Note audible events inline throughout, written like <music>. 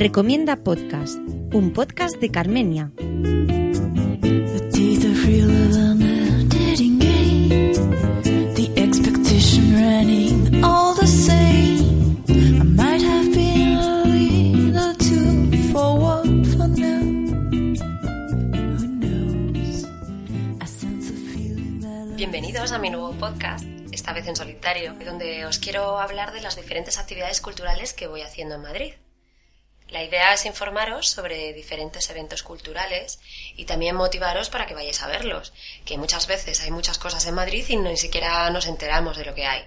Recomienda Podcast, un podcast de Carmenia. Bienvenidos a mi nuevo podcast, esta vez en solitario, donde os quiero hablar de las diferentes actividades culturales que voy haciendo en Madrid. La idea es informaros sobre diferentes eventos culturales y también motivaros para que vayáis a verlos, que muchas veces hay muchas cosas en Madrid y ni siquiera nos enteramos de lo que hay.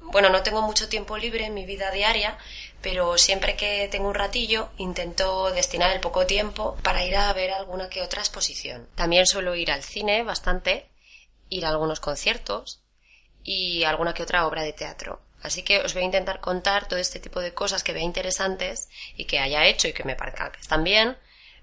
Bueno, no tengo mucho tiempo libre en mi vida diaria, pero siempre que tengo un ratillo intento destinar el poco tiempo para ir a ver alguna que otra exposición. También suelo ir al cine bastante, ir a algunos conciertos y alguna que otra obra de teatro. Así que os voy a intentar contar todo este tipo de cosas que vea interesantes y que haya hecho y que me parezca que están bien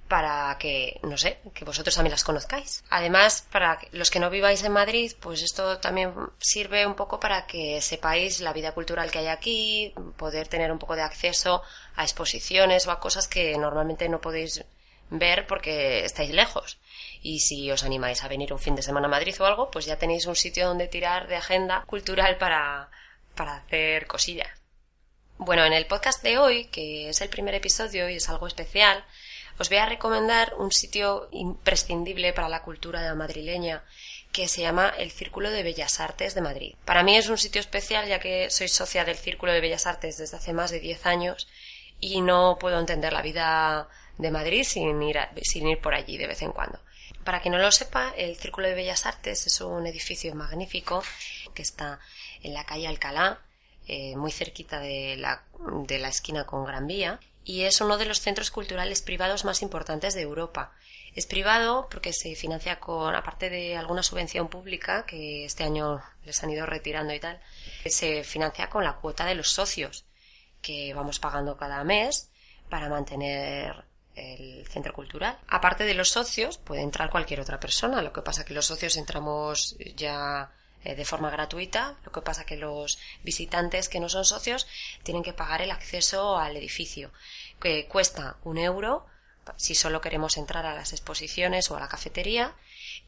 para que, no sé, que vosotros también las conozcáis. Además, para los que no viváis en Madrid, pues esto también sirve un poco para que sepáis la vida cultural que hay aquí, poder tener un poco de acceso a exposiciones o a cosas que normalmente no podéis ver porque estáis lejos. Y si os animáis a venir un fin de semana a Madrid o algo, pues ya tenéis un sitio donde tirar de agenda cultural para, para hacer cosillas. Bueno, en el podcast de hoy, que es el primer episodio y es algo especial, os voy a recomendar un sitio imprescindible para la cultura madrileña que se llama el Círculo de Bellas Artes de Madrid. Para mí es un sitio especial ya que soy socia del Círculo de Bellas Artes desde hace más de 10 años y no puedo entender la vida de Madrid sin ir, sin ir por allí de vez en cuando. Para quien no lo sepa, el Círculo de Bellas Artes es un edificio magnífico que está en la calle Alcalá, eh, muy cerquita de la, de la esquina con Gran Vía, y es uno de los centros culturales privados más importantes de Europa. Es privado porque se financia con, aparte de alguna subvención pública, que este año les han ido retirando y tal, se financia con la cuota de los socios, que vamos pagando cada mes para mantener el centro cultural. Aparte de los socios, puede entrar cualquier otra persona. Lo que pasa que los socios entramos ya eh, de forma gratuita. Lo que pasa que los visitantes que no son socios tienen que pagar el acceso al edificio, que cuesta un euro si solo queremos entrar a las exposiciones o a la cafetería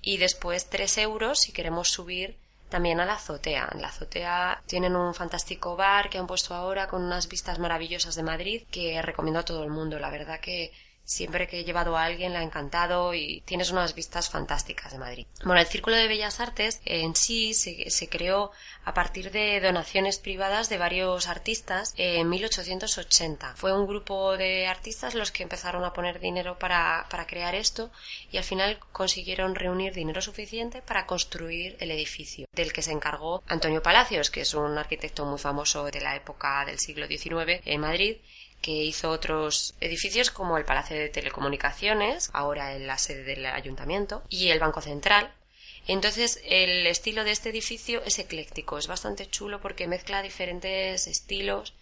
y después tres euros si queremos subir también a la azotea. En la azotea tienen un fantástico bar que han puesto ahora con unas vistas maravillosas de Madrid que recomiendo a todo el mundo. La verdad que Siempre que he llevado a alguien le ha encantado y tienes unas vistas fantásticas de Madrid. Bueno, el Círculo de Bellas Artes en sí se, se creó a partir de donaciones privadas de varios artistas en 1880. Fue un grupo de artistas los que empezaron a poner dinero para, para crear esto y al final consiguieron reunir dinero suficiente para construir el edificio, del que se encargó Antonio Palacios, que es un arquitecto muy famoso de la época del siglo XIX en Madrid que hizo otros edificios como el Palacio de Telecomunicaciones, ahora en la sede del ayuntamiento, y el Banco Central. Entonces, el estilo de este edificio es ecléctico, es bastante chulo porque mezcla diferentes estilos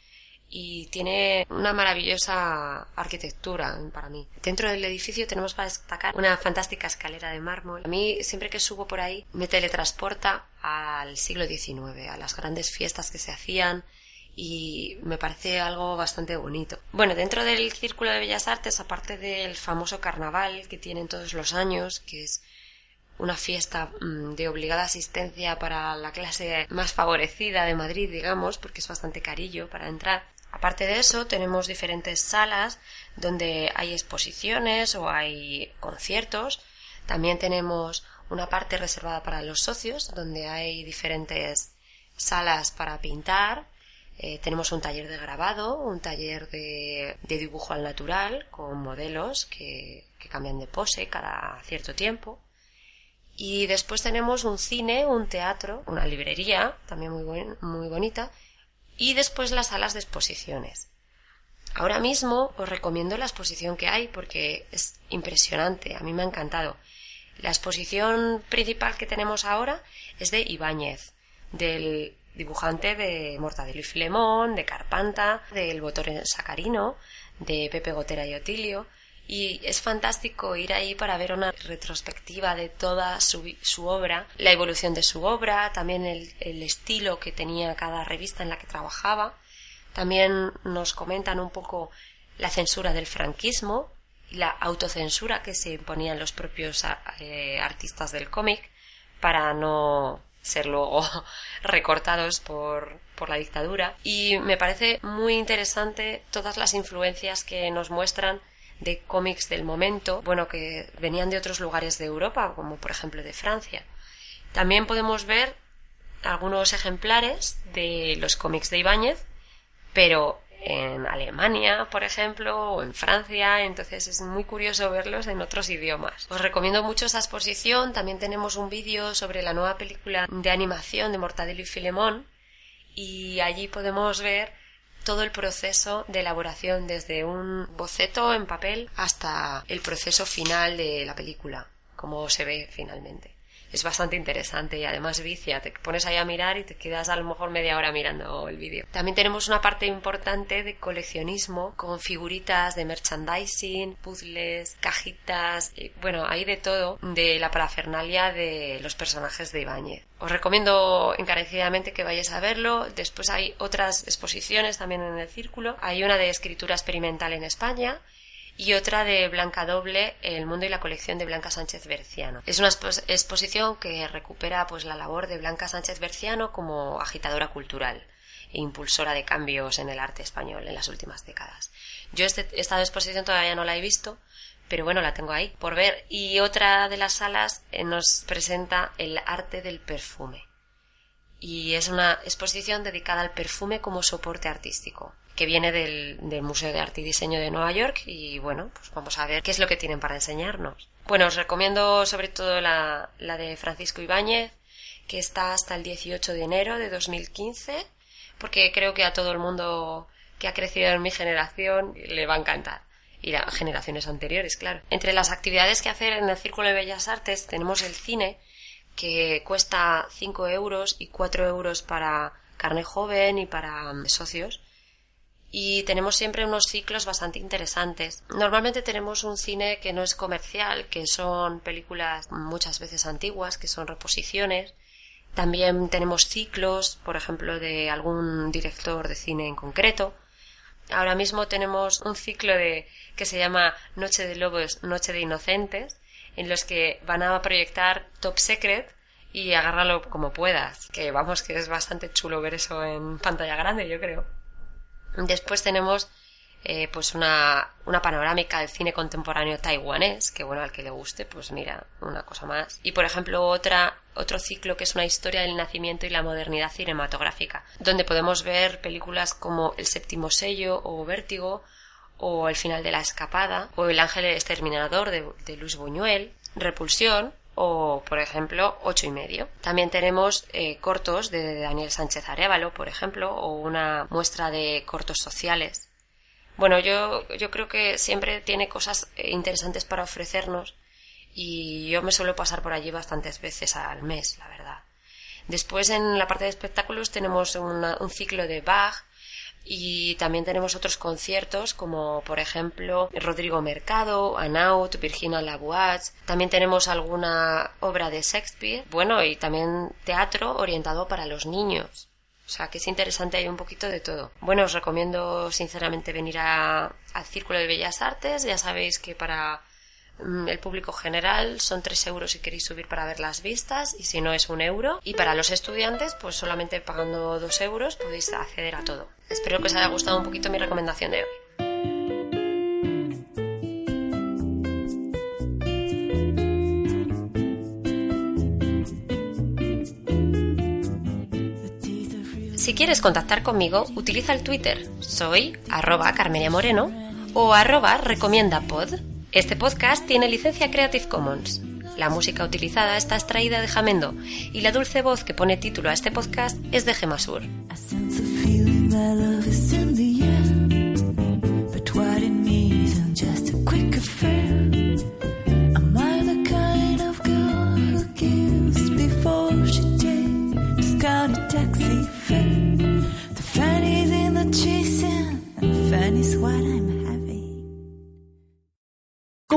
y tiene una maravillosa arquitectura para mí. Dentro del edificio tenemos para destacar una fantástica escalera de mármol. A mí, siempre que subo por ahí, me teletransporta al siglo XIX, a las grandes fiestas que se hacían, y me parece algo bastante bonito. Bueno, dentro del Círculo de Bellas Artes, aparte del famoso carnaval que tienen todos los años, que es una fiesta mm, de obligada asistencia para la clase más favorecida de Madrid, digamos, porque es bastante carillo para entrar. Aparte de eso, tenemos diferentes salas donde hay exposiciones o hay conciertos. También tenemos una parte reservada para los socios, donde hay diferentes salas para pintar, eh, tenemos un taller de grabado, un taller de, dibujo al natural con modelos que, cambian de pose cada cierto tiempo. Y después tenemos un cine, un teatro, una librería, también muy, muy bonita, y después las salas de exposiciones. Ahora mismo os recomiendo la exposición que hay porque es impresionante, a mí me ha encantado. La exposición principal que tenemos ahora es de Ibáñez, del dibujante de Mortadelo y Filemón, de Carpanta, del Botón Sacarino, de Pepe Gotera y Otilio. Y es fantástico ir ahí para ver una retrospectiva de toda su, su obra, la evolución de su obra, también el, el estilo que tenía cada revista en la que trabajaba. También nos comentan un poco la censura del franquismo y la autocensura que se imponían los propios eh, artistas del cómic para no ser luego <laughs> recortados por, por la dictadura. Y me parece muy interesante todas las influencias que nos muestran de cómics del momento, bueno, que venían de otros lugares de Europa, como por ejemplo de Francia. También podemos ver algunos ejemplares de los cómics de Ibáñez pero en Alemania, por ejemplo, o en Francia, entonces es muy curioso verlos en otros idiomas. Os recomiendo mucho esa exposición, también tenemos un vídeo sobre la nueva película de animación de Mortadelo y Filemón. Y allí podemos ver todo el proceso de elaboración desde un boceto en papel hasta el proceso final de la película, como se ve finalmente es bastante interesante y además vicia. Te pones ahí a mirar y te quedas a lo mejor media hora mirando el vídeo. También tenemos una parte importante de coleccionismo con figuritas de merchandising, puzzles, cajitas, bueno, hay de todo de la parafernalia de los personajes de Ibáñez. Os recomiendo encarecidamente que vayáis a verlo. Después hay otras exposiciones también en el círculo. Hay una de escritura experimental en España y otra de Blanca Doble, El mundo y la colección de Blanca Sánchez Berciano. Es una exposición que recupera pues la labor de Blanca Sánchez Berciano como agitadora cultural e impulsora de cambios en el arte español en las últimas décadas. Yo este, esta exposición todavía no la he visto, pero bueno, la tengo ahí por ver. Y otra de las salas eh, nos presenta el arte del perfume. Y es una exposición dedicada al perfume como soporte artístico que viene del, Museo de Arte y Diseño de Nueva York y bueno, pues vamos a ver qué es lo que tienen para enseñarnos. Bueno, os recomiendo sobre todo la, la de Francisco Ibáñez, que está hasta el 18 de enero de 2015, porque creo que a todo el mundo que ha crecido en mi generación le va a encantar. Y las generaciones anteriores, claro. Entre las actividades que hacer en el Círculo de Bellas Artes tenemos el cine, que cuesta 5 euros y 4 euros para carne joven y para mm, socios y tenemos siempre unos ciclos bastante interesantes. Normalmente tenemos un cine que no es comercial, que son películas muchas veces antiguas, que son reposiciones. También tenemos ciclos, por ejemplo, de algún director de cine en concreto. Ahora mismo tenemos un ciclo de que se llama Noche de Lobos, Noche de Inocentes, en los que van a proyectar Top Secret y agárralo como puedas, que vamos que es bastante chulo ver eso en pantalla grande, yo creo. Después tenemos eh, pues una, una panorámica del cine contemporáneo taiwanés, que bueno, al que le guste, pues mira, una cosa más. Y por ejemplo, otra, otro ciclo que es una historia del nacimiento y la modernidad cinematográfica, donde podemos ver películas como El séptimo sello o Vértigo, o El final de la escapada, o El ángel exterminador de, de Luis Buñuel, Repulsión, o por ejemplo ocho y medio. También tenemos eh, cortos de Daniel Sánchez Arevalo, por ejemplo, o una muestra de cortos sociales. Bueno, yo, yo creo que siempre tiene cosas eh, interesantes para ofrecernos y yo me suelo pasar por allí bastantes veces al mes, la verdad. Después en la parte de espectáculos tenemos un ciclo de Bach, y también tenemos otros conciertos como por ejemplo Rodrigo Mercado, Anaut, Virginia Laboise. También tenemos alguna obra de Shakespeare. Bueno, y también teatro orientado para los niños. O sea, que es interesante, hay un poquito de todo. Bueno, os recomiendo sinceramente venir al Círculo de Bellas Artes. Ya sabéis que para el público general son 3 euros si queréis subir para ver las vistas y si no es un euro. Y para los estudiantes, pues solamente pagando 2 euros podéis acceder a todo. Espero que os haya gustado un poquito mi recomendación de hoy. Si quieres contactar conmigo, utiliza el Twitter. Soy arroba Carmenia Moreno o arroba recomiendapod Este podcast tiene licencia Creative Commons. La música utilizada está extraída de Jamendo y la dulce voz que pone título a este podcast es de Gemasur.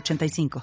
85